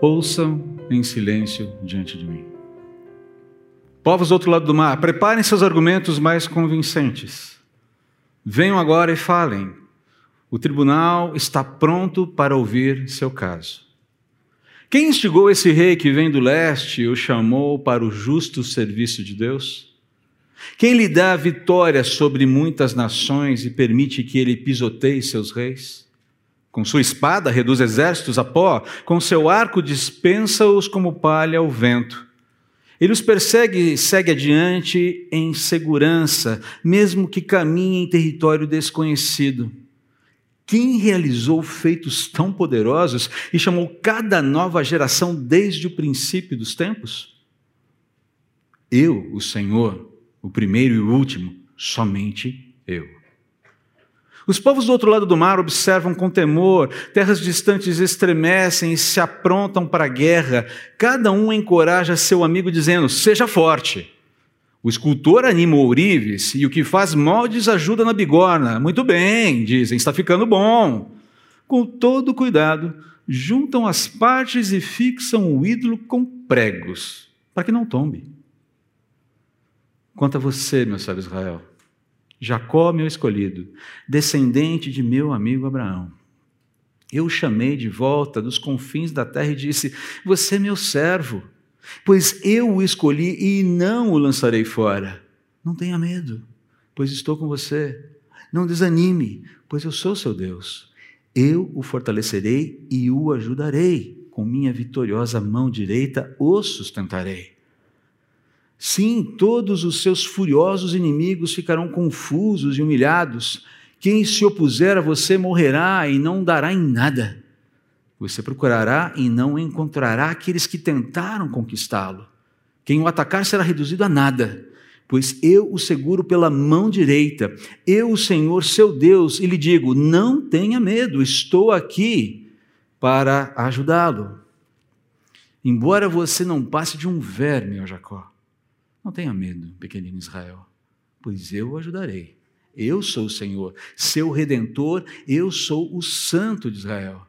ouçam em silêncio diante de mim. Povos do outro lado do mar, preparem seus argumentos mais convincentes. Venham agora e falem. O tribunal está pronto para ouvir seu caso. Quem instigou esse rei que vem do leste e o chamou para o justo serviço de Deus? Quem lhe dá vitória sobre muitas nações e permite que ele pisoteie seus reis? Com sua espada reduz exércitos a pó, com seu arco dispensa-os como palha ao vento. Ele os persegue e segue adiante em segurança, mesmo que caminhe em território desconhecido. Quem realizou feitos tão poderosos e chamou cada nova geração desde o princípio dos tempos? Eu, o Senhor, o primeiro e o último, somente eu. Os povos do outro lado do mar observam com temor, terras distantes estremecem e se aprontam para a guerra. Cada um encoraja seu amigo, dizendo: Seja forte. O escultor anima o ourives e o que faz moldes ajuda na bigorna. Muito bem, dizem, está ficando bom. Com todo cuidado, juntam as partes e fixam o ídolo com pregos, para que não tombe. Quanto a você, meu sábio Israel, Jacó, meu escolhido, descendente de meu amigo Abraão. Eu o chamei de volta dos confins da terra e disse: Você é meu servo, pois eu o escolhi e não o lançarei fora. Não tenha medo, pois estou com você. Não desanime, pois eu sou seu Deus. Eu o fortalecerei e o ajudarei. Com minha vitoriosa mão direita o sustentarei. Sim, todos os seus furiosos inimigos ficarão confusos e humilhados. Quem se opuser a você morrerá e não dará em nada. Você procurará e não encontrará aqueles que tentaram conquistá-lo. Quem o atacar será reduzido a nada, pois eu o seguro pela mão direita. Eu, o Senhor, seu Deus, e lhe digo: não tenha medo, estou aqui para ajudá-lo. Embora você não passe de um verme, ó Jacó, não tenha medo, pequenino Israel, pois eu o ajudarei. Eu sou o Senhor, seu redentor, eu sou o Santo de Israel.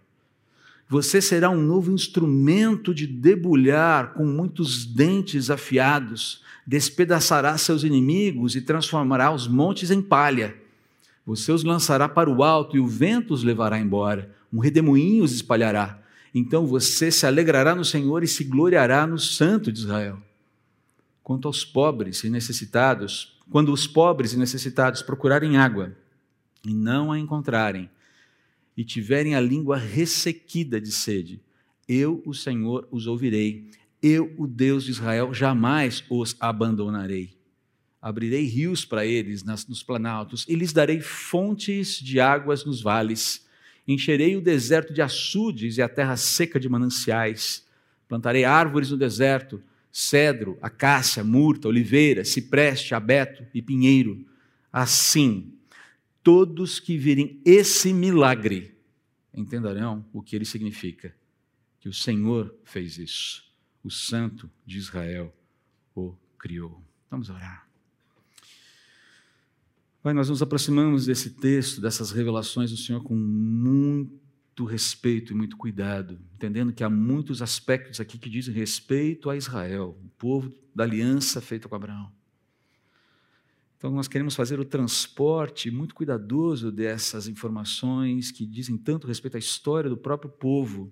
Você será um novo instrumento de debulhar com muitos dentes afiados, despedaçará seus inimigos e transformará os montes em palha. Você os lançará para o alto e o vento os levará embora, um redemoinho os espalhará. Então você se alegrará no Senhor e se gloriará no Santo de Israel quanto aos pobres e necessitados, quando os pobres e necessitados procurarem água e não a encontrarem, e tiverem a língua ressequida de sede, eu, o Senhor, os ouvirei. Eu, o Deus de Israel, jamais os abandonarei. Abrirei rios para eles nas, nos planaltos e lhes darei fontes de águas nos vales. Encherei o deserto de açudes e a terra seca de mananciais. Plantarei árvores no deserto cedro, acácia, murta, oliveira, cipreste, abeto e pinheiro. Assim, todos que virem esse milagre entenderão o que ele significa, que o Senhor fez isso, o Santo de Israel o criou. Vamos orar. Pai, nós nos aproximamos desse texto, dessas revelações do Senhor com muito muito respeito e muito cuidado, entendendo que há muitos aspectos aqui que dizem respeito a Israel, o povo da aliança feita com Abraão. Então, nós queremos fazer o transporte muito cuidadoso dessas informações que dizem tanto respeito à história do próprio povo,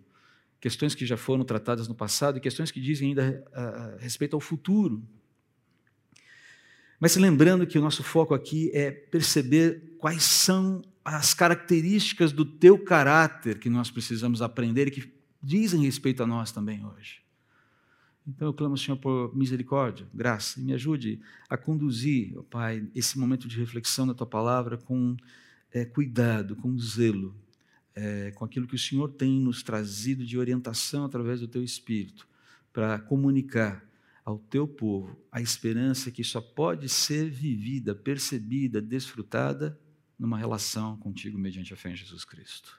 questões que já foram tratadas no passado e questões que dizem ainda a, a respeito ao futuro. Mas lembrando que o nosso foco aqui é perceber quais são as características do teu caráter que nós precisamos aprender e que dizem respeito a nós também hoje. Então eu clamo, Senhor, por misericórdia, graça, e me ajude a conduzir, ó Pai, esse momento de reflexão da tua palavra com é, cuidado, com zelo, é, com aquilo que o Senhor tem nos trazido de orientação através do teu Espírito, para comunicar ao teu povo a esperança que só pode ser vivida, percebida, desfrutada numa relação contigo mediante a fé em Jesus Cristo.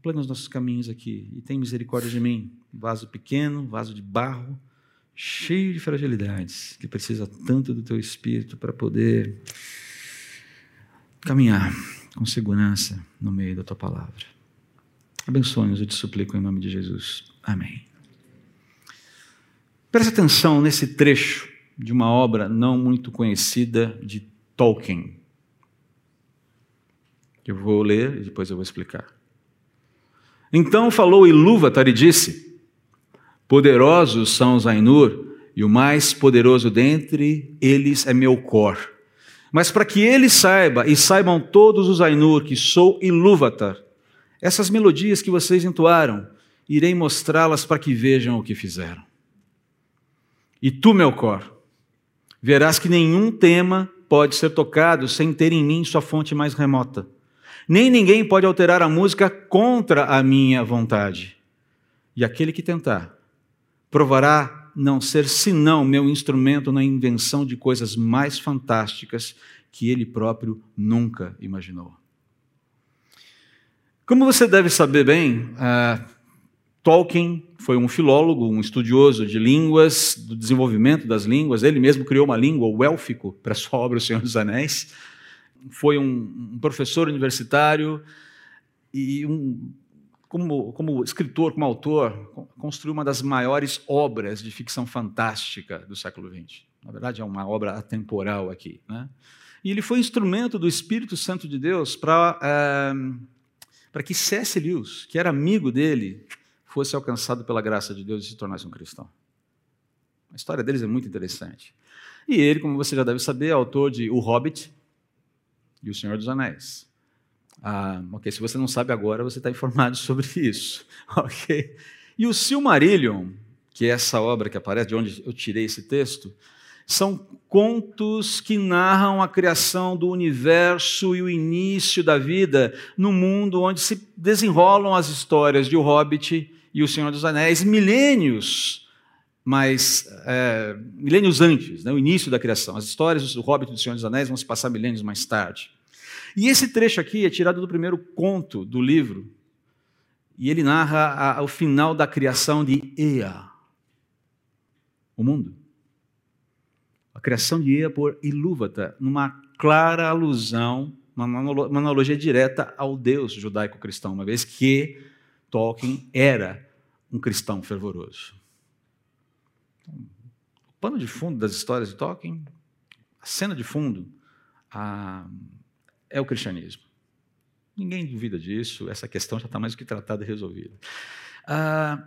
Plana os nossos caminhos aqui e tem misericórdia de mim, vaso pequeno, vaso de barro, cheio de fragilidades, que precisa tanto do teu espírito para poder caminhar com segurança no meio da tua palavra. Abençoe-nos, eu te suplico em nome de Jesus. Amém. Preste atenção nesse trecho de uma obra não muito conhecida de Tolkien. Eu vou ler e depois eu vou explicar. Então falou Ilúvatar e disse: Poderosos são os Ainur, e o mais poderoso dentre eles é Melkor. Mas para que ele saiba, e saibam todos os Ainur, que sou Ilúvatar, essas melodias que vocês entoaram, irei mostrá-las para que vejam o que fizeram. E tu, Melkor, verás que nenhum tema pode ser tocado sem ter em mim sua fonte mais remota. Nem ninguém pode alterar a música contra a minha vontade. E aquele que tentar, provará não ser senão meu instrumento na invenção de coisas mais fantásticas que ele próprio nunca imaginou. Como você deve saber bem, uh, Tolkien foi um filólogo, um estudioso de línguas, do desenvolvimento das línguas. Ele mesmo criou uma língua, o élfico, para sua obra O Senhor dos Anéis foi um, um professor universitário e um, como, como, escritor, como autor, construiu uma das maiores obras de ficção fantástica do século XX. Na verdade, é uma obra atemporal aqui. Né? E ele foi instrumento do Espírito Santo de Deus para é, que C.S. Lewis, que era amigo dele, fosse alcançado pela graça de Deus e se tornasse um cristão. A história deles é muito interessante. E ele, como você já deve saber, é autor de O Hobbit, e O Senhor dos Anéis. Ah, ok, se você não sabe agora, você está informado sobre isso. Ok? E o Silmarillion, que é essa obra que aparece, de onde eu tirei esse texto, são contos que narram a criação do universo e o início da vida no mundo onde se desenrolam as histórias de O Hobbit e O Senhor dos Anéis, milênios, mas é, milênios antes, né, o início da criação. As histórias do Hobbit e do Senhor dos Anéis vão se passar milênios mais tarde. E esse trecho aqui é tirado do primeiro conto do livro, e ele narra a, o final da criação de Ea, o mundo. A criação de Ea por Ilúvata, numa clara alusão, uma analogia direta ao Deus judaico-cristão, uma vez que Tolkien era um cristão fervoroso. Então, o pano de fundo das histórias de Tolkien, a cena de fundo, a, é o cristianismo. Ninguém duvida disso, essa questão já está mais do que tratada e resolvida. Ah,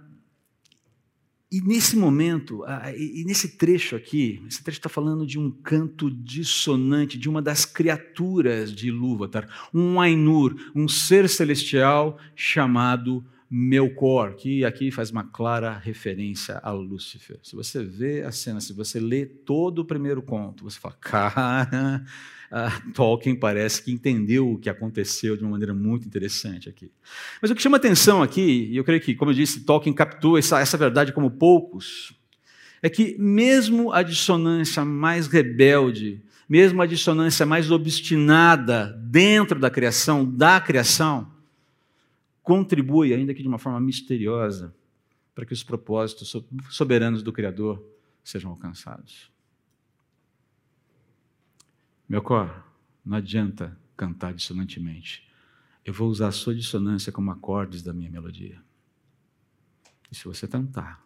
e nesse momento, ah, e nesse trecho aqui, esse trecho está falando de um canto dissonante de uma das criaturas de Ilúvatar, um Ainur, um ser celestial chamado Melkor, que aqui faz uma clara referência a Lúcifer. Se você vê a cena, se você lê todo o primeiro conto, você fala, cara, Tolkien parece que entendeu o que aconteceu de uma maneira muito interessante aqui. Mas o que chama atenção aqui, e eu creio que, como eu disse, Tolkien captou essa, essa verdade como poucos, é que mesmo a dissonância mais rebelde, mesmo a dissonância mais obstinada dentro da criação, da criação, contribui, ainda que de uma forma misteriosa, para que os propósitos soberanos do Criador sejam alcançados. Meu cor, não adianta cantar dissonantemente. Eu vou usar a sua dissonância como acordes da minha melodia. E se você tentar,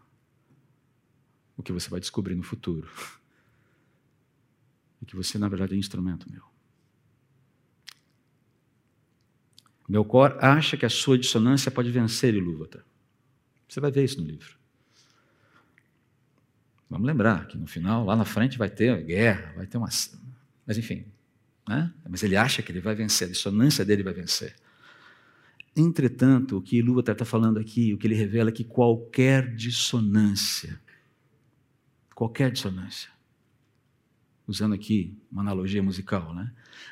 o que você vai descobrir no futuro é que você, na verdade, é instrumento meu. Meu cor acha que a sua dissonância pode vencer Ilúvata. Você vai ver isso no livro. Vamos lembrar que no final, lá na frente, vai ter guerra, vai ter uma, mas enfim, né? mas ele acha que ele vai vencer, a dissonância dele vai vencer. Entretanto, o que Ilúvatar está falando aqui, o que ele revela é que qualquer dissonância, qualquer dissonância, usando aqui uma analogia musical, né?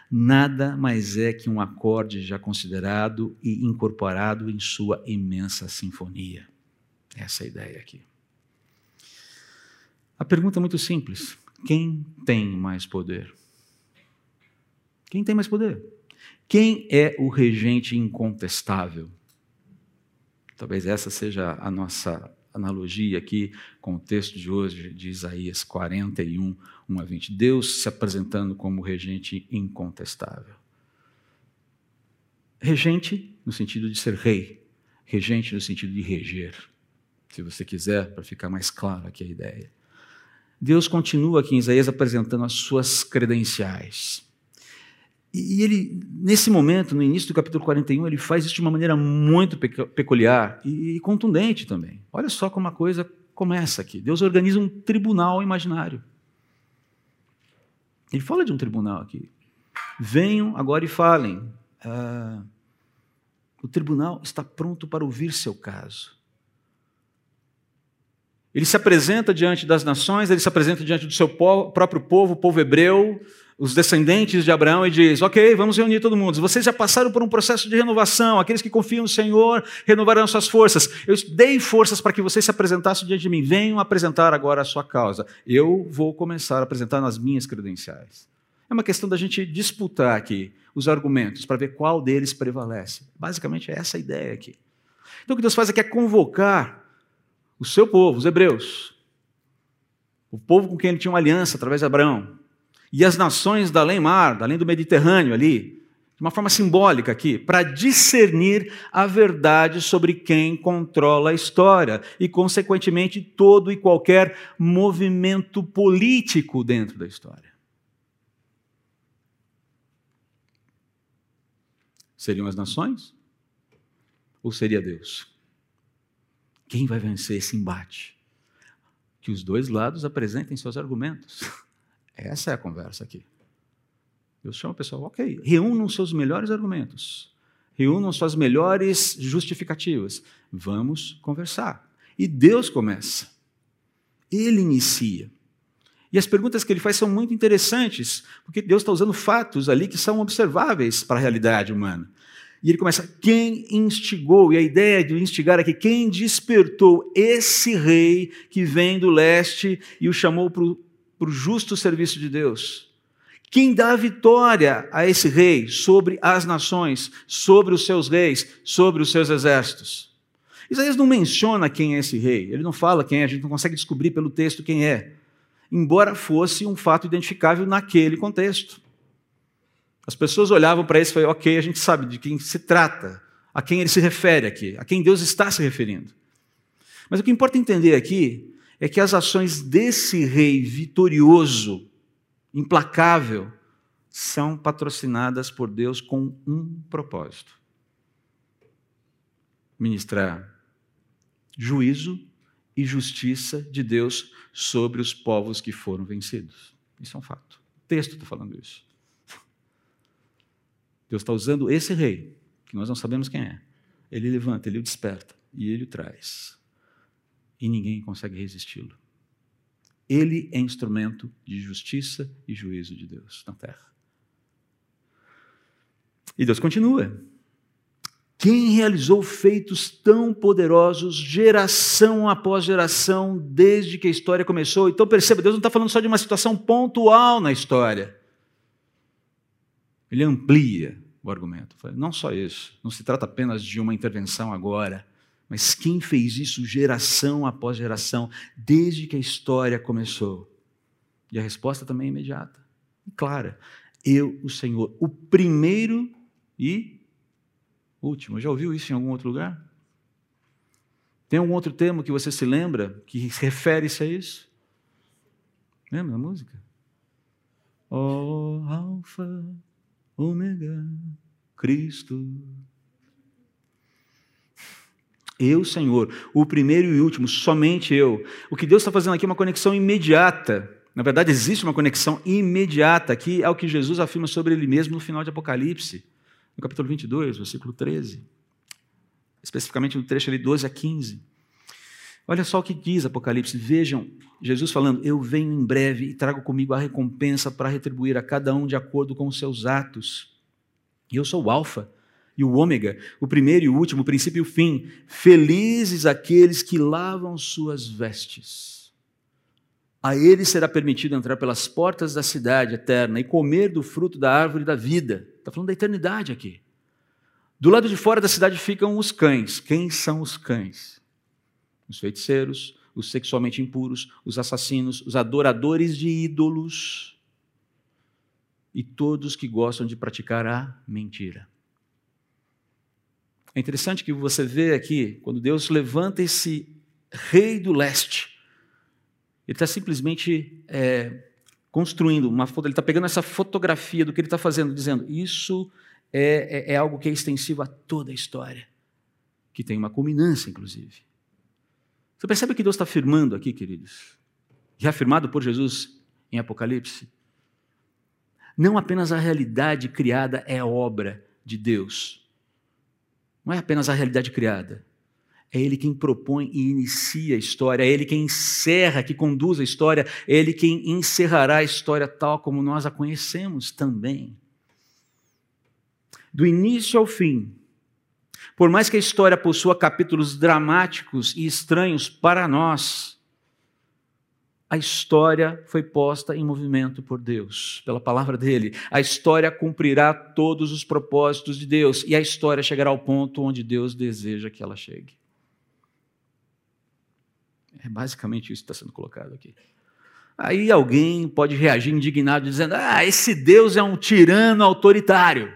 nada mais é que um acorde já considerado e incorporado em sua imensa sinfonia. Essa é a ideia aqui. A pergunta é muito simples: quem tem mais poder? Quem tem mais poder? Quem é o regente incontestável? Talvez essa seja a nossa analogia aqui com o texto de hoje de Isaías 41, 1 a 20. Deus se apresentando como regente incontestável. Regente no sentido de ser rei, Regente no sentido de reger, se você quiser, para ficar mais claro aqui a ideia. Deus continua aqui em Isaías apresentando as suas credenciais. E ele, nesse momento, no início do capítulo 41, ele faz isso de uma maneira muito peculiar e contundente também. Olha só como a coisa começa aqui. Deus organiza um tribunal imaginário. Ele fala de um tribunal aqui. Venham agora e falem. Ah, o tribunal está pronto para ouvir seu caso. Ele se apresenta diante das nações, ele se apresenta diante do seu próprio povo, o povo hebreu, os descendentes de Abraão, e diz: Ok, vamos reunir todo mundo. Vocês já passaram por um processo de renovação, aqueles que confiam no Senhor renovarão suas forças. Eu dei forças para que vocês se apresentassem diante de mim. Venham apresentar agora a sua causa. Eu vou começar a apresentar nas minhas credenciais. É uma questão da gente disputar aqui os argumentos para ver qual deles prevalece. Basicamente é essa a ideia aqui. Então o que Deus faz aqui é convocar o seu povo, os hebreus, o povo com quem ele tinha uma aliança através de Abraão, e as nações da além-mar, além do Mediterrâneo ali, de uma forma simbólica aqui, para discernir a verdade sobre quem controla a história e, consequentemente, todo e qualquer movimento político dentro da história. Seriam as nações? Ou seria Deus? Quem vai vencer esse embate? Que os dois lados apresentem seus argumentos. Essa é a conversa aqui. Deus chama o pessoal, ok, reúnam seus melhores argumentos, reúnam suas melhores justificativas. Vamos conversar. E Deus começa. Ele inicia. E as perguntas que ele faz são muito interessantes, porque Deus está usando fatos ali que são observáveis para a realidade humana. E ele começa: quem instigou? E a ideia de instigar aqui, quem despertou esse rei que vem do leste e o chamou para o justo serviço de Deus? Quem dá vitória a esse rei sobre as nações, sobre os seus reis, sobre os seus exércitos? Isaías não menciona quem é esse rei, ele não fala quem é, a gente não consegue descobrir pelo texto quem é, embora fosse um fato identificável naquele contexto. As pessoas olhavam para isso e falavam, ok, a gente sabe de quem se trata, a quem ele se refere aqui, a quem Deus está se referindo. Mas o que importa entender aqui é que as ações desse rei vitorioso, implacável, são patrocinadas por Deus com um propósito: ministrar juízo e justiça de Deus sobre os povos que foram vencidos. Isso é um fato. O texto está falando isso. Deus está usando esse rei, que nós não sabemos quem é. Ele levanta, ele o desperta e ele o traz. E ninguém consegue resisti-lo. Ele é instrumento de justiça e juízo de Deus na terra. E Deus continua. Quem realizou feitos tão poderosos, geração após geração, desde que a história começou? Então perceba, Deus não está falando só de uma situação pontual na história. Ele amplia o argumento. Não só isso, não se trata apenas de uma intervenção agora, mas quem fez isso geração após geração, desde que a história começou? E a resposta também é imediata e clara. Eu, o Senhor, o primeiro e último. Já ouviu isso em algum outro lugar? Tem algum outro termo que você se lembra que refere-se a isso? Lembra da música? Oh, Alfa Ômega, Cristo. Eu, Senhor, o primeiro e último, somente eu. O que Deus está fazendo aqui é uma conexão imediata. Na verdade, existe uma conexão imediata aqui, é o que Jesus afirma sobre ele mesmo no final de Apocalipse, no capítulo 22, versículo 13. Especificamente no trecho ali 12 a 15. Olha só o que diz Apocalipse. Vejam, Jesus falando: Eu venho em breve e trago comigo a recompensa para retribuir a cada um de acordo com os seus atos. E eu sou o Alfa e o Ômega, o primeiro e o último, o princípio e o fim. Felizes aqueles que lavam suas vestes. A eles será permitido entrar pelas portas da cidade eterna e comer do fruto da árvore da vida. Está falando da eternidade aqui. Do lado de fora da cidade ficam os cães. Quem são os cães? os feiticeiros, os sexualmente impuros, os assassinos, os adoradores de ídolos e todos que gostam de praticar a mentira. É interessante que você vê aqui, quando Deus levanta esse rei do leste, ele está simplesmente é, construindo uma foto, ele está pegando essa fotografia do que ele está fazendo, dizendo: Isso é, é, é algo que é extensivo a toda a história, que tem uma culminância, inclusive. Você percebe o que Deus está afirmando aqui, queridos? Reafirmado por Jesus em Apocalipse? Não apenas a realidade criada é obra de Deus. Não é apenas a realidade criada. É Ele quem propõe e inicia a história, é Ele quem encerra, que conduz a história, é Ele quem encerrará a história tal como nós a conhecemos também. Do início ao fim, por mais que a história possua capítulos dramáticos e estranhos para nós, a história foi posta em movimento por Deus, pela palavra dele. A história cumprirá todos os propósitos de Deus e a história chegará ao ponto onde Deus deseja que ela chegue. É basicamente isso que está sendo colocado aqui. Aí alguém pode reagir indignado, dizendo: Ah, esse Deus é um tirano autoritário.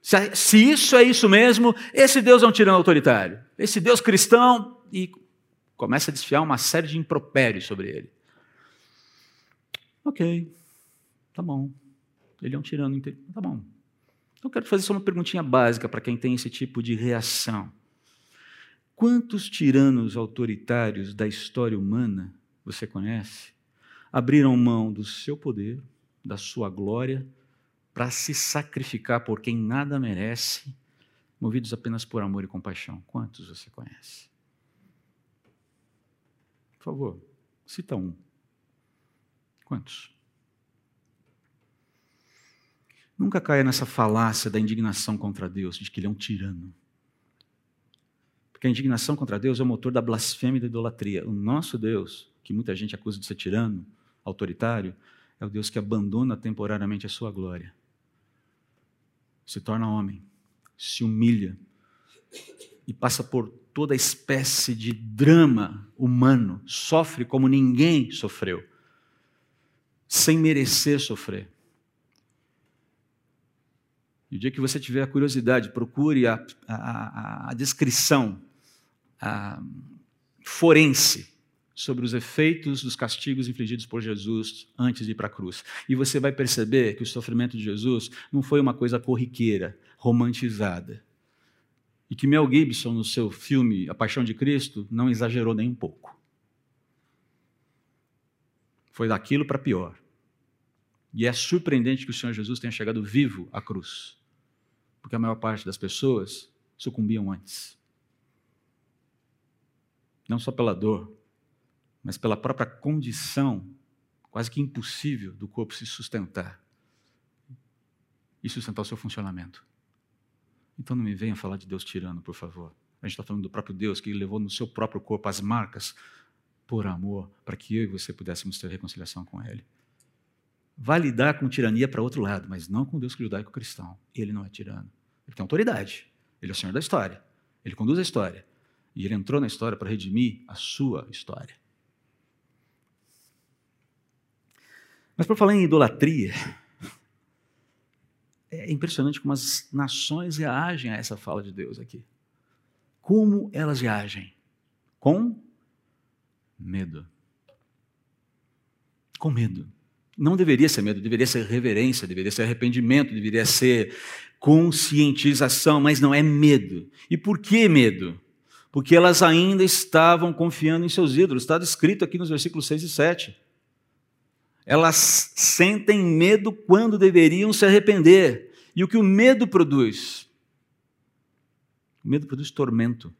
Se, isso é isso mesmo, esse Deus é um tirano autoritário. Esse Deus cristão, e começa a desfiar uma série de impropérios sobre ele. Ok, tá bom. Ele é um tirano. Tá bom. Então eu quero fazer só uma perguntinha básica para quem tem esse tipo de reação. Quantos tiranos autoritários da história humana você conhece abriram mão do seu poder, da sua glória, para se sacrificar por quem nada merece, movidos apenas por amor e compaixão? Quantos você conhece? Por favor, cita um. Quantos? Nunca caia nessa falácia da indignação contra Deus, de que Ele é um tirano. Porque a indignação contra Deus é o motor da blasfêmia e da idolatria. O nosso Deus, que muita gente acusa de ser tirano, autoritário, é o Deus que abandona temporariamente a sua glória. Se torna homem, se humilha e passa por toda espécie de drama humano, sofre como ninguém sofreu, sem merecer sofrer. E o dia que você tiver a curiosidade, procure a, a, a descrição a, forense sobre os efeitos dos castigos infligidos por Jesus antes de ir para a cruz. E você vai perceber que o sofrimento de Jesus não foi uma coisa corriqueira, romantizada. E que Mel Gibson, no seu filme A Paixão de Cristo, não exagerou nem um pouco. Foi daquilo para pior. E é surpreendente que o Senhor Jesus tenha chegado vivo à cruz, porque a maior parte das pessoas sucumbiam antes não só pela dor, mas pela própria condição quase que impossível do corpo se sustentar e sustentar o seu funcionamento. Então não me venha falar de Deus tirano, por favor. A gente está falando do próprio Deus que levou no seu próprio corpo as marcas por amor, para que eu e você pudéssemos ter reconciliação com Ele. Vai lidar com tirania para outro lado, mas não com Deus judaico-cristão. Ele não é tirano. Ele tem autoridade. Ele é o Senhor da história. Ele conduz a história. E ele entrou na história para redimir a sua história. Mas por falar em idolatria, é impressionante como as nações reagem a essa fala de Deus aqui. Como elas reagem? Com medo. Com medo. Não deveria ser medo, deveria ser reverência, deveria ser arrependimento, deveria ser conscientização, mas não é medo. E por que medo? porque elas ainda estavam confiando em seus ídolos. Está descrito aqui nos versículos 6 e 7. Elas sentem medo quando deveriam se arrepender. E o que o medo produz? O medo produz tormento.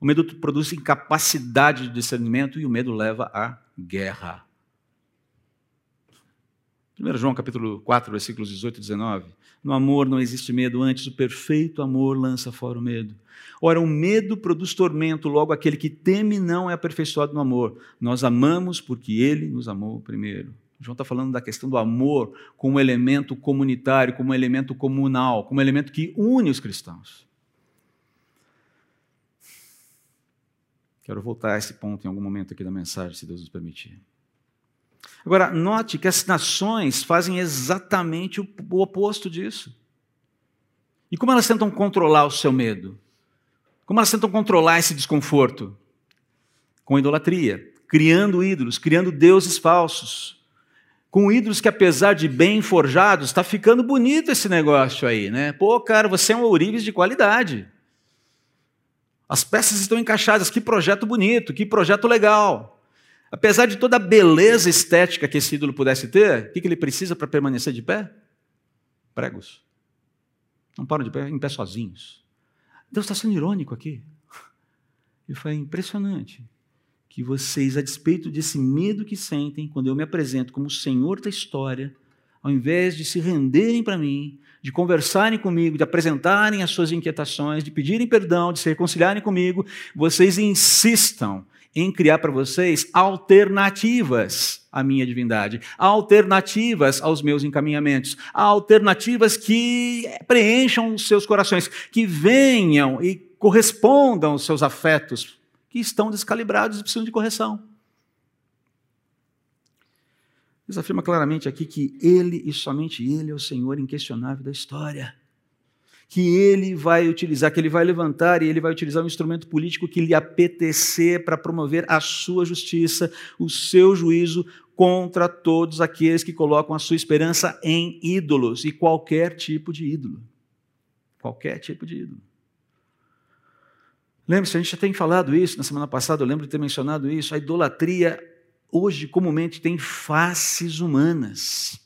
O medo produz incapacidade de discernimento e o medo leva à guerra. 1 João capítulo 4, versículos 18 e 19. No amor não existe medo, antes o perfeito amor lança fora o medo. Ora, o medo produz tormento, logo aquele que teme não é aperfeiçoado no amor. Nós amamos porque ele nos amou primeiro. João está falando da questão do amor como elemento comunitário, como elemento comunal, como elemento que une os cristãos. Quero voltar a esse ponto em algum momento aqui da mensagem, se Deus nos permitir. Agora, note que as nações fazem exatamente o oposto disso. E como elas tentam controlar o seu medo? Como elas tentam controlar esse desconforto? Com idolatria, criando ídolos, criando deuses falsos. Com ídolos que, apesar de bem forjados, está ficando bonito esse negócio aí, né? Pô, cara, você é um ourives de qualidade. As peças estão encaixadas, que projeto bonito, que projeto legal. Apesar de toda a beleza estética que esse ídolo pudesse ter, o que ele precisa para permanecer de pé? Pregos. Não param de pé em pé sozinhos. Deus está sendo irônico aqui. E foi impressionante que vocês, a despeito desse medo que sentem, quando eu me apresento como o Senhor da história, ao invés de se renderem para mim, de conversarem comigo, de apresentarem as suas inquietações, de pedirem perdão, de se reconciliarem comigo, vocês insistam em criar para vocês alternativas à minha divindade, alternativas aos meus encaminhamentos, alternativas que preencham os seus corações, que venham e correspondam aos seus afetos, que estão descalibrados e precisam de correção. Deus afirma claramente aqui que Ele e somente Ele é o Senhor inquestionável da história que ele vai utilizar, que ele vai levantar e ele vai utilizar um instrumento político que lhe apetecer para promover a sua justiça, o seu juízo contra todos aqueles que colocam a sua esperança em ídolos e qualquer tipo de ídolo. Qualquer tipo de ídolo. Lembre-se, a gente já tem falado isso na semana passada, eu lembro de ter mencionado isso. A idolatria hoje comumente tem faces humanas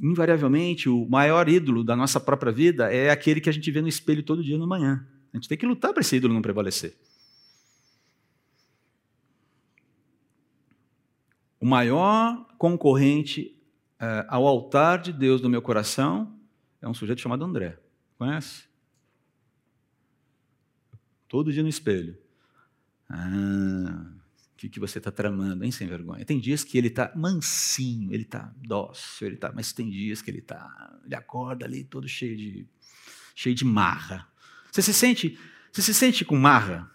invariavelmente, o maior ídolo da nossa própria vida é aquele que a gente vê no espelho todo dia no manhã. A gente tem que lutar para esse ídolo não prevalecer. O maior concorrente uh, ao altar de Deus do meu coração é um sujeito chamado André. Conhece? Todo dia no espelho. Ah, que, que você está tramando, hein, sem vergonha? Tem dias que ele está mansinho, ele está dócil, ele tá, mas tem dias que ele está, ele acorda ali todo cheio de, cheio de marra. Você se sente, você se sente com marra?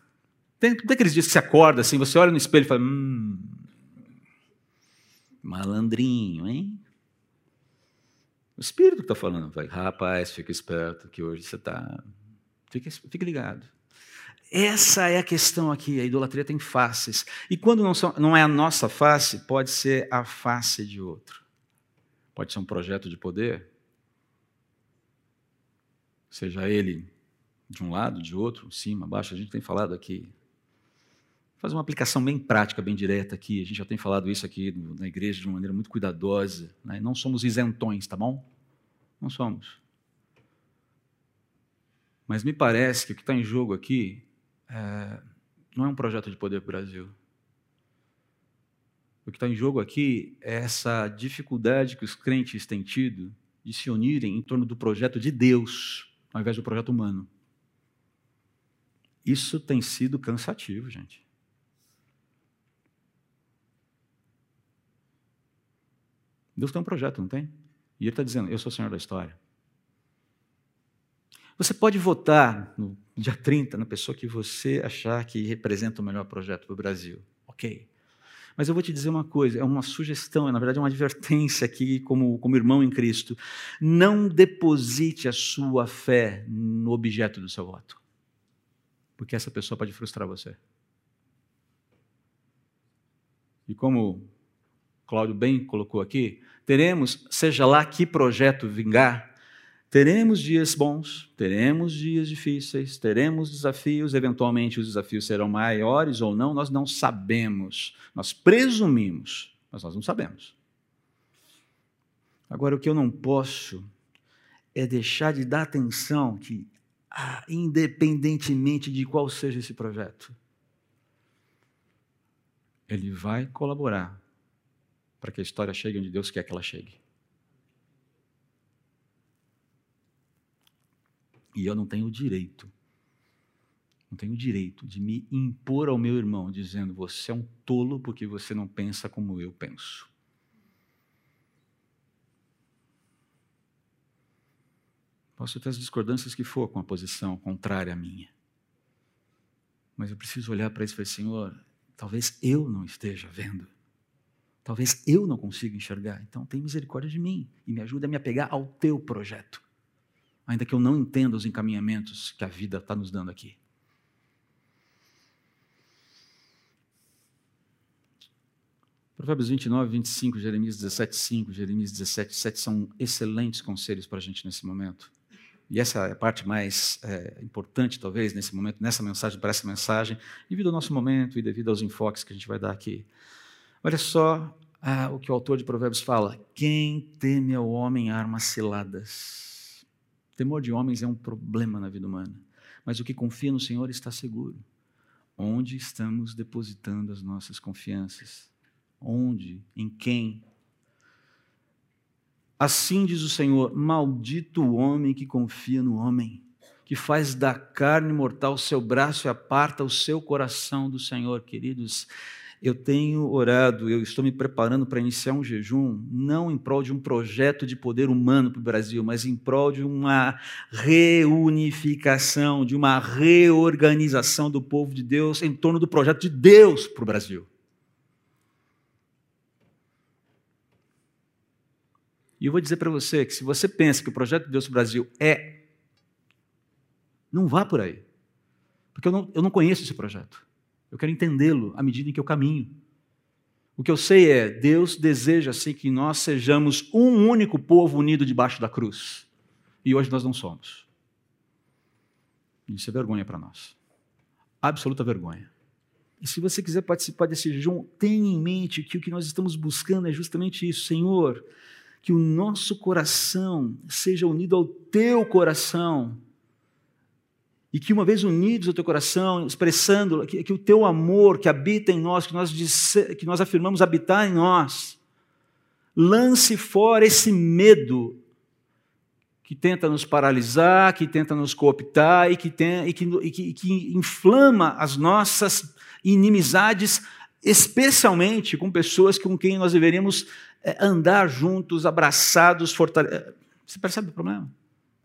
Tem, tem aqueles dias que você acorda assim, você olha no espelho e fala, hum, malandrinho, hein? O Espírito está falando, vai, rapaz, fica esperto que hoje você está, fica, fica ligado. Essa é a questão aqui. A idolatria tem faces. E quando não, são, não é a nossa face, pode ser a face de outro. Pode ser um projeto de poder, seja ele de um lado, de outro, cima, baixo. A gente tem falado aqui. Fazer uma aplicação bem prática, bem direta aqui. A gente já tem falado isso aqui na igreja de uma maneira muito cuidadosa. Né? Não somos isentões, tá bom? Não somos. Mas me parece que o que está em jogo aqui é, não é um projeto de poder para o Brasil. O que está em jogo aqui é essa dificuldade que os crentes têm tido de se unirem em torno do projeto de Deus, ao invés do projeto humano. Isso tem sido cansativo, gente. Deus tem um projeto, não tem? E Ele está dizendo: Eu sou o Senhor da história. Você pode votar no dia 30 na pessoa que você achar que representa o melhor projeto para o Brasil. Ok. Mas eu vou te dizer uma coisa, é uma sugestão, é, na verdade é uma advertência aqui como, como irmão em Cristo. Não deposite a sua fé no objeto do seu voto. Porque essa pessoa pode frustrar você. E como Cláudio bem colocou aqui, teremos, seja lá que projeto vingar, Teremos dias bons, teremos dias difíceis, teremos desafios, eventualmente os desafios serão maiores ou não, nós não sabemos. Nós presumimos, mas nós não sabemos. Agora, o que eu não posso é deixar de dar atenção que, ah, independentemente de qual seja esse projeto, ele vai colaborar para que a história chegue onde Deus quer que ela chegue. E eu não tenho o direito, não tenho o direito de me impor ao meu irmão, dizendo: você é um tolo porque você não pensa como eu penso. Posso ter as discordâncias que for com a posição contrária à minha. Mas eu preciso olhar para isso e falar: Senhor, talvez eu não esteja vendo. Talvez eu não consiga enxergar. Então, tem misericórdia de mim e me ajuda a me apegar ao teu projeto ainda que eu não entenda os encaminhamentos que a vida está nos dando aqui. Provérbios 29, 25, Jeremias 17, 5, Jeremias 17, 7 são excelentes conselhos para a gente nesse momento. E essa é a parte mais é, importante, talvez, nesse momento, nessa mensagem, para essa mensagem, devido ao nosso momento e devido aos enfoques que a gente vai dar aqui. Olha só ah, o que o autor de Provérbios fala: quem teme ao homem armas ciladas. Temor de homens é um problema na vida humana, mas o que confia no Senhor está seguro. Onde estamos depositando as nossas confianças? Onde? Em quem? Assim diz o Senhor: Maldito o homem que confia no homem, que faz da carne mortal seu braço e aparta o seu coração do Senhor, queridos eu tenho orado, eu estou me preparando para iniciar um jejum, não em prol de um projeto de poder humano para o Brasil, mas em prol de uma reunificação, de uma reorganização do povo de Deus em torno do projeto de Deus para o Brasil. E eu vou dizer para você que se você pensa que o projeto de Deus para o Brasil é, não vá por aí. Porque eu não, eu não conheço esse projeto. Eu quero entendê-lo à medida em que eu caminho. O que eu sei é, Deus deseja assim que nós sejamos um único povo unido debaixo da cruz. E hoje nós não somos. Isso é vergonha para nós. Absoluta vergonha. E se você quiser participar desse jejum, tenha em mente que o que nós estamos buscando é justamente isso. Senhor, que o nosso coração seja unido ao teu coração e que uma vez unidos ao teu coração, expressando que, que o teu amor que habita em nós, que nós, disse, que nós afirmamos habitar em nós, lance fora esse medo que tenta nos paralisar, que tenta nos cooptar e que, tem, e que, e que, e que inflama as nossas inimizades, especialmente com pessoas com quem nós deveríamos eh, andar juntos, abraçados, fortalecidos. Você percebe o problema?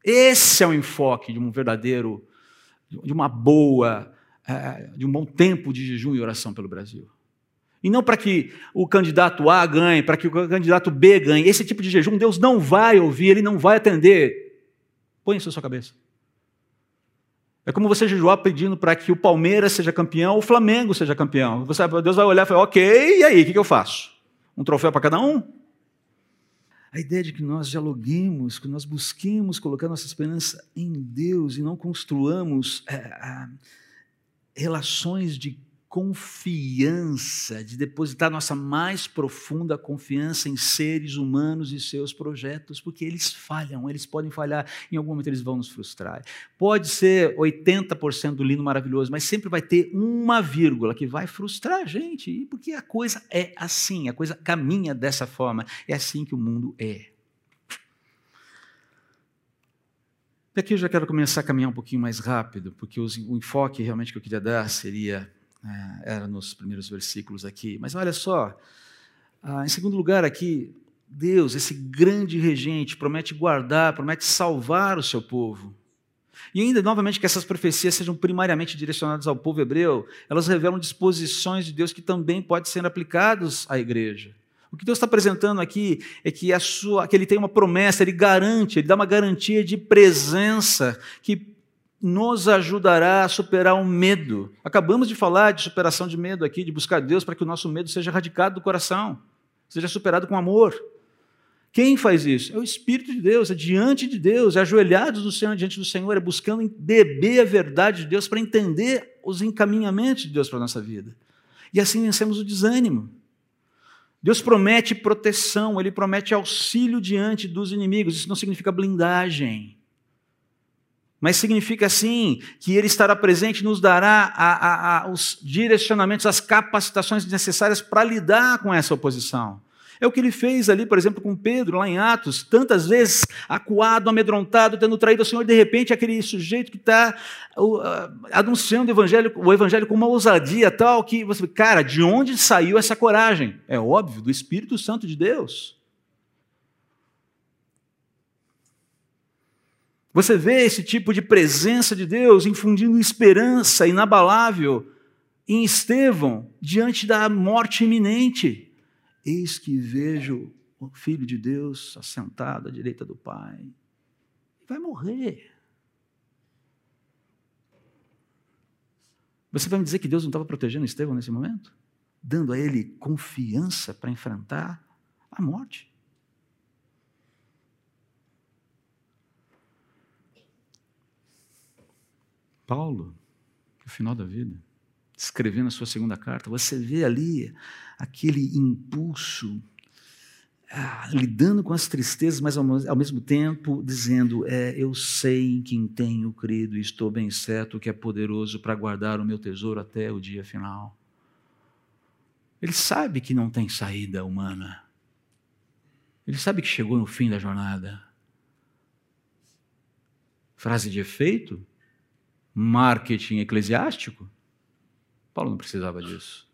Esse é o enfoque de um verdadeiro de uma boa, é, de um bom tempo de jejum e oração pelo Brasil. E não para que o candidato A ganhe, para que o candidato B ganhe. Esse tipo de jejum Deus não vai ouvir, Ele não vai atender. Põe isso na sua cabeça. É como você jejuar pedindo para que o Palmeiras seja campeão ou o Flamengo seja campeão. Você, Deus vai olhar e falar, ok, e aí, o que eu faço? Um troféu para cada um? A ideia de que nós dialoguemos, que nós busquemos colocar nossa esperança em Deus e não construamos é, relações de confiança, de depositar nossa mais profunda confiança em seres humanos e seus projetos, porque eles falham, eles podem falhar, em algum momento eles vão nos frustrar. Pode ser 80% do lindo maravilhoso, mas sempre vai ter uma vírgula que vai frustrar a gente, porque a coisa é assim, a coisa caminha dessa forma, é assim que o mundo é. E aqui eu já quero começar a caminhar um pouquinho mais rápido, porque o enfoque realmente que eu queria dar seria era nos primeiros versículos aqui. Mas olha só, ah, em segundo lugar aqui, Deus, esse grande regente, promete guardar, promete salvar o seu povo. E ainda, novamente, que essas profecias sejam primariamente direcionadas ao povo hebreu, elas revelam disposições de Deus que também podem ser aplicadas à igreja. O que Deus está apresentando aqui é que, a sua, que Ele tem uma promessa, Ele garante, Ele dá uma garantia de presença que nos ajudará a superar o medo. Acabamos de falar de superação de medo aqui, de buscar Deus para que o nosso medo seja erradicado do coração, seja superado com amor. Quem faz isso? É o Espírito de Deus, é diante de Deus, é ajoelhados do Senhor diante do Senhor, é buscando beber a verdade de Deus para entender os encaminhamentos de Deus para a nossa vida. E assim vencemos o desânimo. Deus promete proteção, Ele promete auxílio diante dos inimigos. Isso não significa blindagem. Mas significa assim que Ele estará presente, nos dará a, a, a, os direcionamentos, as capacitações necessárias para lidar com essa oposição. É o que ele fez ali, por exemplo, com Pedro, lá em Atos, tantas vezes acuado, amedrontado, tendo traído o Senhor, de repente, aquele sujeito que está uh, anunciando o evangelho, o evangelho com uma ousadia tal que você, cara, de onde saiu essa coragem? É óbvio, do Espírito Santo de Deus. Você vê esse tipo de presença de Deus infundindo esperança inabalável em Estevão diante da morte iminente. Eis que vejo o Filho de Deus assentado à direita do Pai. vai morrer. Você vai me dizer que Deus não estava protegendo Estevão nesse momento? Dando a ele confiança para enfrentar a morte. Paulo, no final da vida, escrevendo a sua segunda carta, você vê ali aquele impulso, ah, lidando com as tristezas, mas ao, ao mesmo tempo dizendo: é, Eu sei em quem tenho crido e estou bem certo que é poderoso para guardar o meu tesouro até o dia final. Ele sabe que não tem saída humana. Ele sabe que chegou no fim da jornada. Frase de efeito? Marketing eclesiástico? Paulo não precisava disso.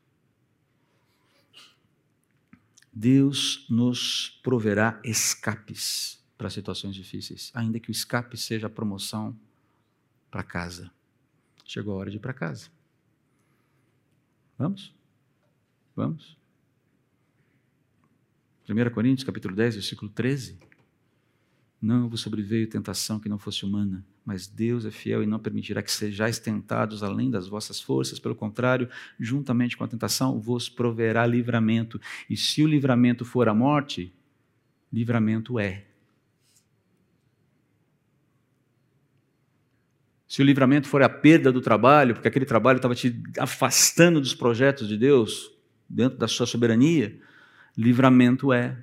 Deus nos proverá escapes para situações difíceis, ainda que o escape seja a promoção para casa. Chegou a hora de ir para casa. Vamos? Vamos? 1 Coríntios, capítulo 10, versículo 13. Não vos sobreveio tentação que não fosse humana, mas Deus é fiel e não permitirá que sejais tentados além das vossas forças. Pelo contrário, juntamente com a tentação, vos proverá livramento. E se o livramento for a morte, livramento é. Se o livramento for a perda do trabalho, porque aquele trabalho estava te afastando dos projetos de Deus, dentro da sua soberania, livramento é.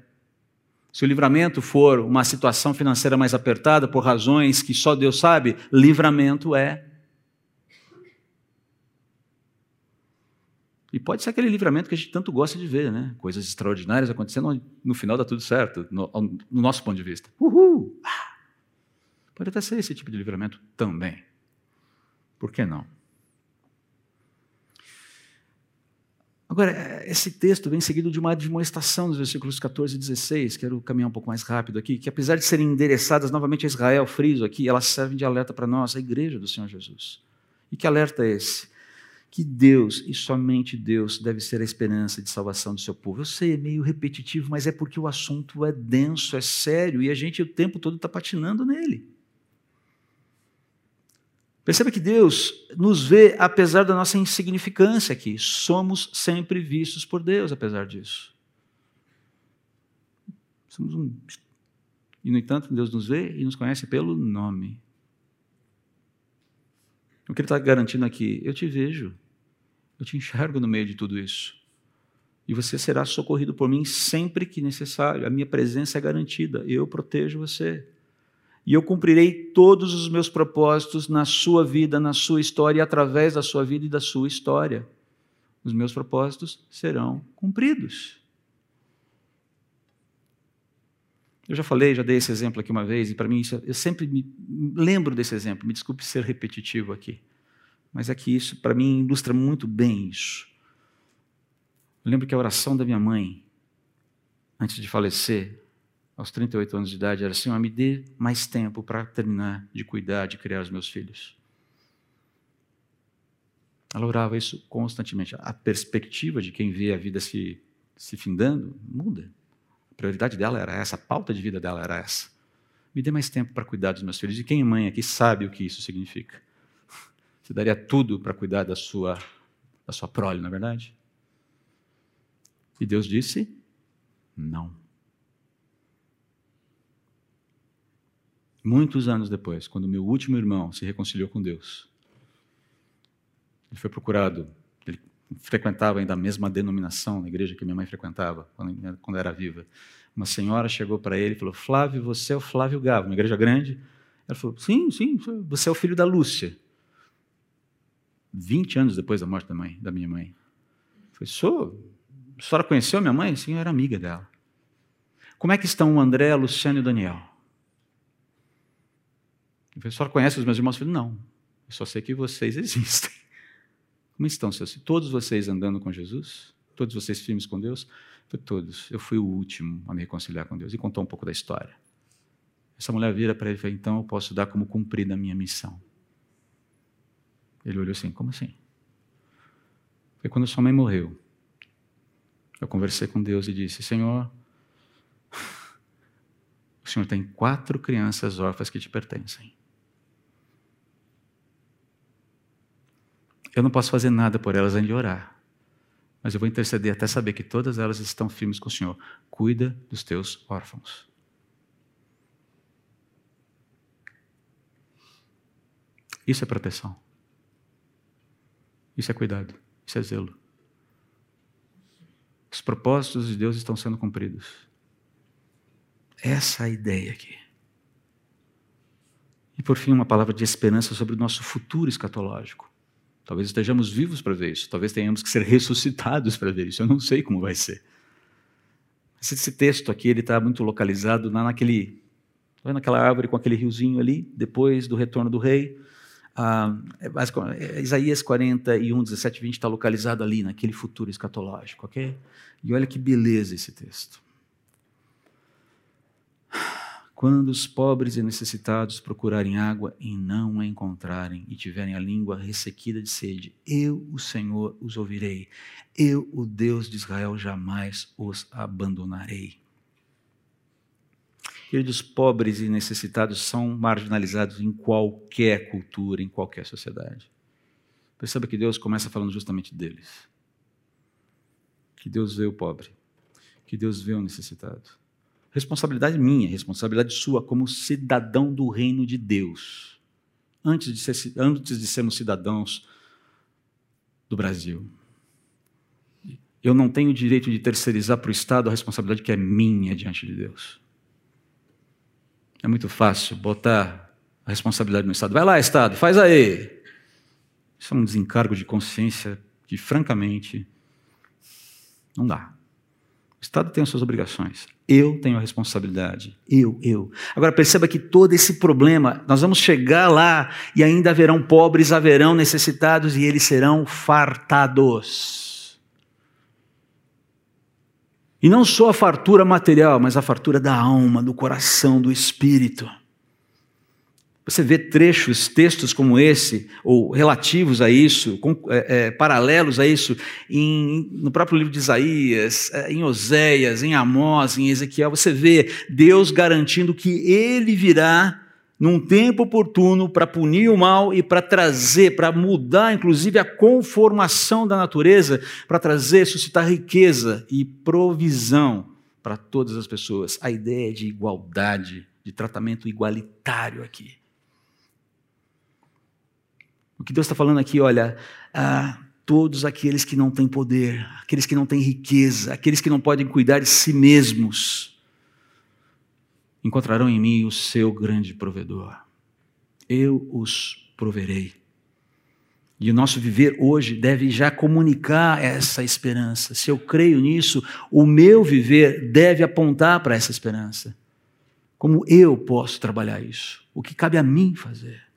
Se o livramento for uma situação financeira mais apertada, por razões que só Deus sabe, livramento é. E pode ser aquele livramento que a gente tanto gosta de ver, né? Coisas extraordinárias acontecendo, no final dá tudo certo, no, no nosso ponto de vista. Uhul! Ah! Pode até ser esse tipo de livramento também. Por que não? Agora, esse texto vem seguido de uma admoestação nos versículos 14 e 16, quero caminhar um pouco mais rápido aqui, que apesar de serem endereçadas novamente a Israel, friso aqui, elas servem de alerta para nós, a igreja do Senhor Jesus. E que alerta é esse? Que Deus, e somente Deus, deve ser a esperança de salvação do seu povo. Eu sei, é meio repetitivo, mas é porque o assunto é denso, é sério, e a gente o tempo todo está patinando nele. Perceba que Deus nos vê apesar da nossa insignificância aqui. Somos sempre vistos por Deus apesar disso. Somos um. E, no entanto, Deus nos vê e nos conhece pelo nome. O que Ele está garantindo aqui? Eu te vejo. Eu te enxergo no meio de tudo isso. E você será socorrido por mim sempre que necessário. A minha presença é garantida. Eu protejo você e eu cumprirei todos os meus propósitos na sua vida, na sua história e através da sua vida e da sua história. Os meus propósitos serão cumpridos. Eu já falei, já dei esse exemplo aqui uma vez, e para mim isso, eu sempre me lembro desse exemplo, me desculpe ser repetitivo aqui, mas é que isso para mim ilustra muito bem isso. Eu lembro que a oração da minha mãe, antes de falecer, aos 38 anos de idade, era assim: me dê mais tempo para terminar de cuidar, de criar os meus filhos. Ela orava isso constantemente. A perspectiva de quem vê a vida se, se findando muda. A prioridade dela era essa, a pauta de vida dela era essa. Me dê mais tempo para cuidar dos meus filhos. E quem é mãe aqui sabe o que isso significa? Você daria tudo para cuidar da sua, da sua prole, não é verdade? E Deus disse: não. Muitos anos depois, quando meu último irmão se reconciliou com Deus, ele foi procurado, ele frequentava ainda a mesma denominação na igreja que minha mãe frequentava, quando, quando era viva. Uma senhora chegou para ele e falou: Flávio, você é o Flávio Gavo, uma igreja grande. Ela falou: Sim, sim, você é o filho da Lúcia. 20 anos depois da morte da, mãe, da minha mãe. Falei: Sou. A senhora conheceu a minha mãe? Sim, eu era amiga dela. Como é que estão o André, Luciano e o Daniel? O senhor conhece os meus irmãos? Eu falei, não, eu só sei que vocês existem. Como estão, seus Todos vocês andando com Jesus? Todos vocês firmes com Deus? Eu falei, todos. Eu fui o último a me reconciliar com Deus. E contou um pouco da história. Essa mulher vira para ele e fala, então eu posso dar como cumprida a minha missão. Ele olhou assim, como assim? Foi quando sua mãe morreu. Eu conversei com Deus e disse, Senhor, O Senhor tem quatro crianças órfãs que te pertencem. Eu não posso fazer nada por elas além de orar. Mas eu vou interceder até saber que todas elas estão firmes com o Senhor. Cuida dos teus órfãos. Isso é proteção. Isso é cuidado. Isso é zelo. Os propósitos de Deus estão sendo cumpridos. Essa é a ideia aqui. E por fim, uma palavra de esperança sobre o nosso futuro escatológico. Talvez estejamos vivos para ver isso, talvez tenhamos que ser ressuscitados para ver isso. Eu não sei como vai ser. Esse texto aqui ele está muito localizado naquele, naquela árvore com aquele riozinho ali, depois do retorno do rei. Ah, é, é, Isaías 41, 17, 20 está localizado ali, naquele futuro escatológico, ok? E olha que beleza esse texto. Quando os pobres e necessitados procurarem água e não a encontrarem, e tiverem a língua ressequida de sede, eu, o Senhor, os ouvirei. Eu, o Deus de Israel, jamais os abandonarei. Queridos, pobres e necessitados são marginalizados em qualquer cultura, em qualquer sociedade. Perceba que Deus começa falando justamente deles. Que Deus vê o pobre, que Deus vê o necessitado Responsabilidade minha, responsabilidade sua, como cidadão do reino de Deus. Antes de, ser, antes de sermos cidadãos do Brasil. Eu não tenho o direito de terceirizar para o Estado a responsabilidade que é minha diante de Deus. É muito fácil botar a responsabilidade no Estado. Vai lá, Estado, faz aí. Isso é um desencargo de consciência que, francamente, não dá. O Estado tem as suas obrigações. Eu tenho a responsabilidade. Eu, eu. Agora perceba que todo esse problema, nós vamos chegar lá e ainda haverão pobres, haverão necessitados e eles serão fartados. E não só a fartura material, mas a fartura da alma, do coração, do espírito. Você vê trechos, textos como esse, ou relativos a isso, com, é, é, paralelos a isso, em, no próprio livro de Isaías, é, em Oséias, em Amós, em Ezequiel. Você vê Deus garantindo que ele virá num tempo oportuno para punir o mal e para trazer, para mudar, inclusive, a conformação da natureza, para trazer, suscitar riqueza e provisão para todas as pessoas. A ideia de igualdade, de tratamento igualitário aqui. O que Deus está falando aqui, olha, ah, todos aqueles que não têm poder, aqueles que não têm riqueza, aqueles que não podem cuidar de si mesmos, encontrarão em mim o seu grande provedor. Eu os proverei. E o nosso viver hoje deve já comunicar essa esperança. Se eu creio nisso, o meu viver deve apontar para essa esperança. Como eu posso trabalhar isso? O que cabe a mim fazer?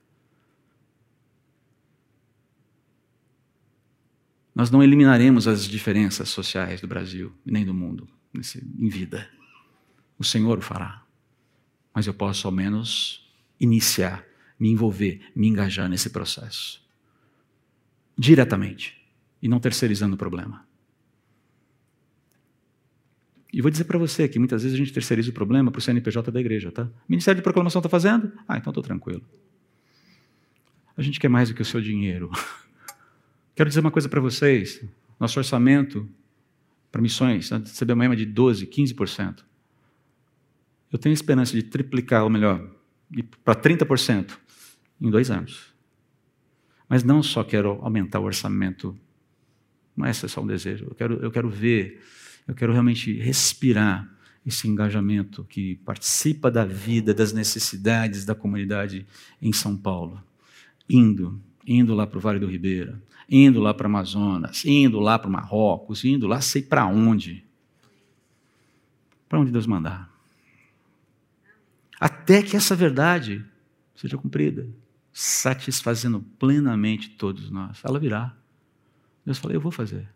Nós não eliminaremos as diferenças sociais do Brasil nem do mundo em vida. O Senhor o fará. Mas eu posso ao menos iniciar, me envolver, me engajar nesse processo. Diretamente. E não terceirizando o problema. E vou dizer para você que muitas vezes a gente terceiriza o problema para o CNPJ da igreja, tá? Ministério de Proclamação está fazendo? Ah, então estou tranquilo. A gente quer mais do que o seu dinheiro. Quero dizer uma coisa para vocês: nosso orçamento para missões, né, CBMM é de 12%, 15%. Eu tenho esperança de triplicar, ou melhor, para 30% em dois anos. Mas não só quero aumentar o orçamento, não é só um desejo, eu quero, eu quero ver, eu quero realmente respirar esse engajamento que participa da vida, das necessidades da comunidade em São Paulo, indo, indo lá para o Vale do Ribeira, indo lá para Amazonas, indo lá para Marrocos, indo lá sei para onde. Para onde Deus mandar. Até que essa verdade seja cumprida, satisfazendo plenamente todos nós. Ela virá. Deus fala: Eu vou fazer.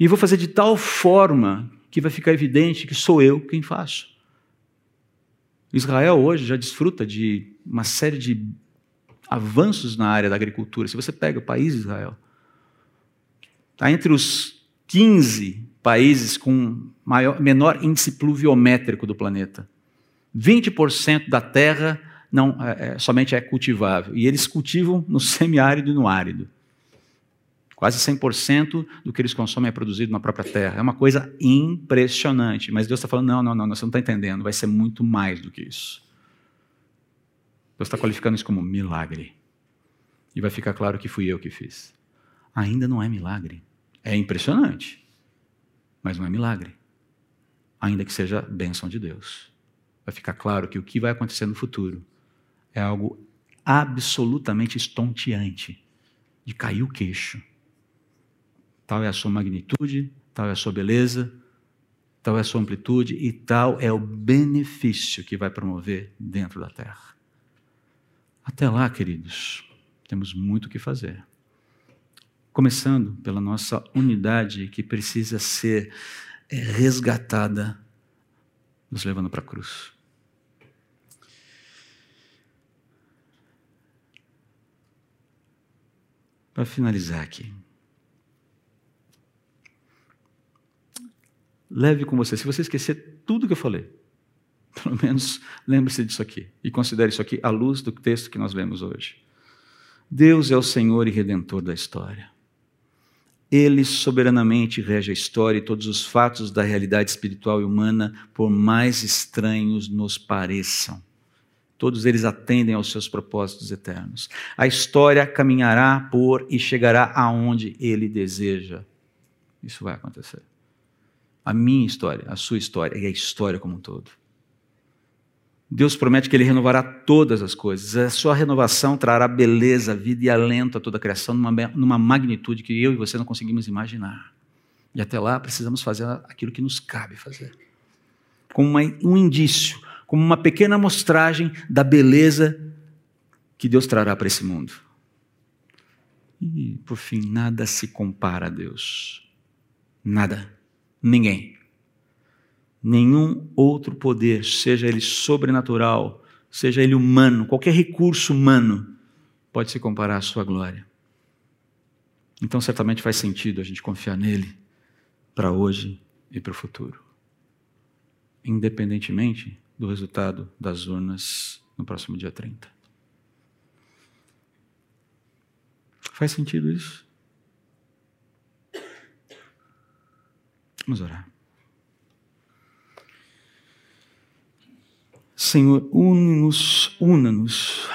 E vou fazer de tal forma que vai ficar evidente que sou eu quem faço. Israel hoje já desfruta de uma série de avanços na área da agricultura. Se você pega o país de Israel, Está entre os 15 países com maior, menor índice pluviométrico do planeta. 20% da terra não é, é, somente é cultivável. E eles cultivam no semiárido e no árido. Quase 100% do que eles consomem é produzido na própria terra. É uma coisa impressionante. Mas Deus está falando: não, não, não, você não está entendendo. Vai ser muito mais do que isso. Deus está qualificando isso como milagre. E vai ficar claro que fui eu que fiz. Ainda não é milagre. É impressionante, mas não é milagre. Ainda que seja bênção de Deus. Vai ficar claro que o que vai acontecer no futuro é algo absolutamente estonteante de cair o queixo. Tal é a sua magnitude, tal é a sua beleza, tal é a sua amplitude e tal é o benefício que vai promover dentro da terra. Até lá, queridos, temos muito o que fazer. Começando pela nossa unidade que precisa ser é, resgatada, nos levando para a cruz. Para finalizar aqui. Leve com você. Se você esquecer tudo que eu falei, pelo menos lembre-se disso aqui e considere isso aqui à luz do texto que nós vemos hoje. Deus é o Senhor e Redentor da história. Ele soberanamente rege a história e todos os fatos da realidade espiritual e humana, por mais estranhos nos pareçam. Todos eles atendem aos seus propósitos eternos. A história caminhará por e chegará aonde ele deseja. Isso vai acontecer. A minha história, a sua história e a história como um todo. Deus promete que Ele renovará todas as coisas. A sua renovação trará beleza, vida e alento a toda a criação numa, numa magnitude que eu e você não conseguimos imaginar. E até lá precisamos fazer aquilo que nos cabe fazer. Como uma, um indício, como uma pequena amostragem da beleza que Deus trará para esse mundo. E, por fim, nada se compara a Deus. Nada. Ninguém nenhum outro poder, seja ele sobrenatural, seja ele humano, qualquer recurso humano, pode se comparar à sua glória. Então, certamente faz sentido a gente confiar nele para hoje e para o futuro, independentemente do resultado das urnas no próximo dia 30. Faz sentido isso? Vamos orar. Senhor, une-nos, una-nos,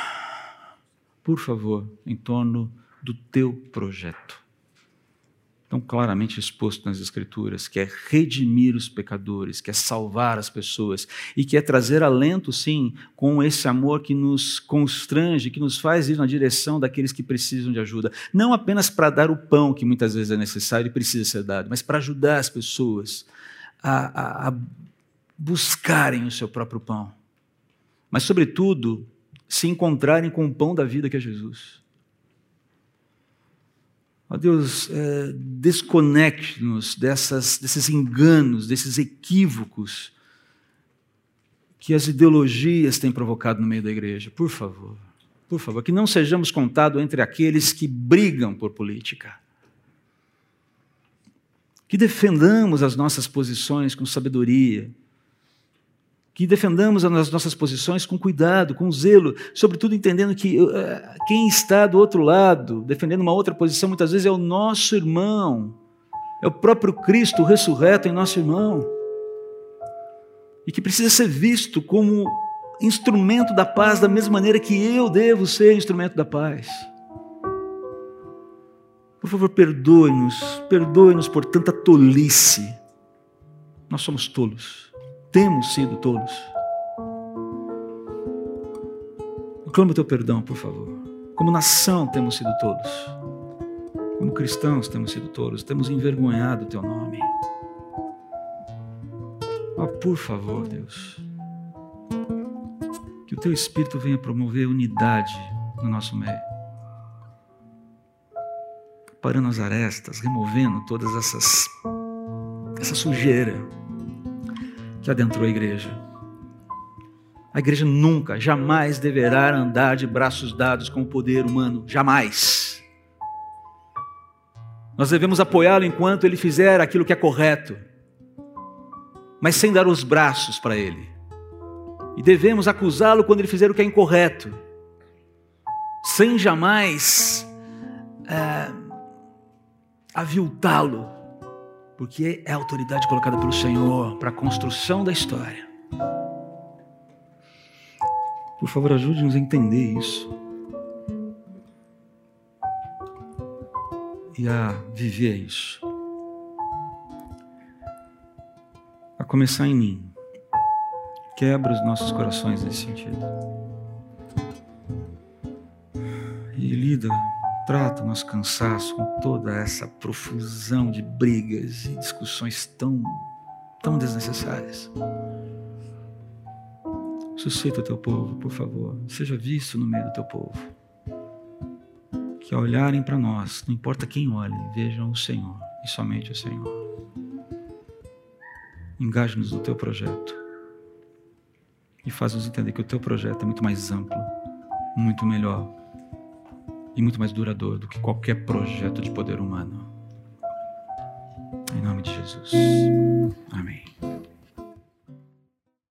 por favor, em torno do teu projeto. Tão claramente exposto nas Escrituras, que é redimir os pecadores, que é salvar as pessoas e que é trazer alento, sim, com esse amor que nos constrange, que nos faz ir na direção daqueles que precisam de ajuda. Não apenas para dar o pão que muitas vezes é necessário e precisa ser dado, mas para ajudar as pessoas a, a, a buscarem o seu próprio pão mas, sobretudo, se encontrarem com o pão da vida que é Jesus. Ó Deus, é, desconecte-nos desses enganos, desses equívocos que as ideologias têm provocado no meio da igreja. Por favor, por favor, que não sejamos contados entre aqueles que brigam por política. Que defendamos as nossas posições com sabedoria que defendamos as nossas posições com cuidado, com zelo, sobretudo entendendo que uh, quem está do outro lado, defendendo uma outra posição, muitas vezes é o nosso irmão, é o próprio Cristo ressurreto em nosso irmão, e que precisa ser visto como instrumento da paz, da mesma maneira que eu devo ser instrumento da paz. Por favor, perdoe-nos, perdoe-nos por tanta tolice. Nós somos tolos temos sido tolos. Clama o teu perdão, por favor. Como nação temos sido tolos. Como cristãos temos sido tolos. Temos envergonhado o teu nome. Oh, por favor, Deus. Que o teu Espírito venha promover unidade no nosso meio. Parando as arestas, removendo todas essas essa sujeira que adentrou a igreja. A igreja nunca, jamais deverá andar de braços dados com o poder humano, jamais. Nós devemos apoiá-lo enquanto ele fizer aquilo que é correto, mas sem dar os braços para ele. E devemos acusá-lo quando ele fizer o que é incorreto, sem jamais é, aviltá-lo, porque é a autoridade colocada pelo Senhor para a construção da história. Por favor, ajude-nos a entender isso. E a viver isso. A começar em mim. Quebra os nossos corações nesse sentido. E lida, trata o nosso cansaço com toda essa profusão de brigas e discussões tão, tão desnecessárias. Suscita o teu povo, por favor. Seja visto no meio do teu povo. Que ao olharem para nós, não importa quem olhe, vejam o Senhor e somente o Senhor. Engaje-nos no teu projeto. E faz-nos entender que o teu projeto é muito mais amplo, muito melhor e muito mais duradouro do que qualquer projeto de poder humano. Em nome de Jesus. Amém.